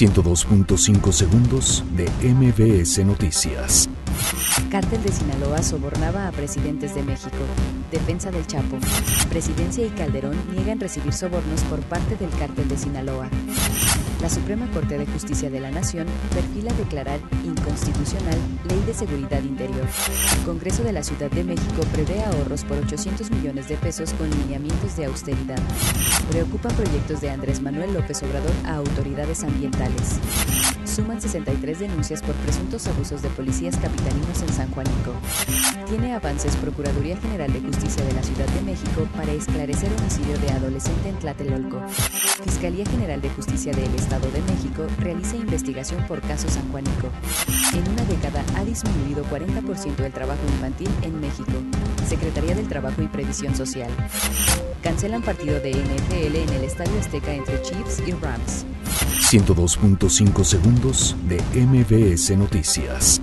102.5 segundos de MBS Noticias. Cártel de Sinaloa sobornaba a presidentes de México. Defensa del Chapo. Presidencia y Calderón niegan recibir sobornos por parte del cártel de Sinaloa. Suprema Corte de Justicia de la Nación perfila declarar inconstitucional Ley de Seguridad Interior. Congreso de la Ciudad de México prevé ahorros por 800 millones de pesos con lineamientos de austeridad. Preocupan proyectos de Andrés Manuel López Obrador a autoridades ambientales. Suman 63 denuncias por presuntos abusos de policías capitalinos en San Juanico. Tiene avances Procuraduría General de Justicia de la Ciudad México para esclarecer homicidio de adolescente en Tlatelolco. Fiscalía General de Justicia del Estado de México realiza investigación por caso San Juanico. En una década ha disminuido 40% el trabajo infantil en México. Secretaría del Trabajo y Previsión Social. Cancelan partido de NFL en el Estadio Azteca entre Chiefs y Rams. 102.5 segundos de MBS Noticias.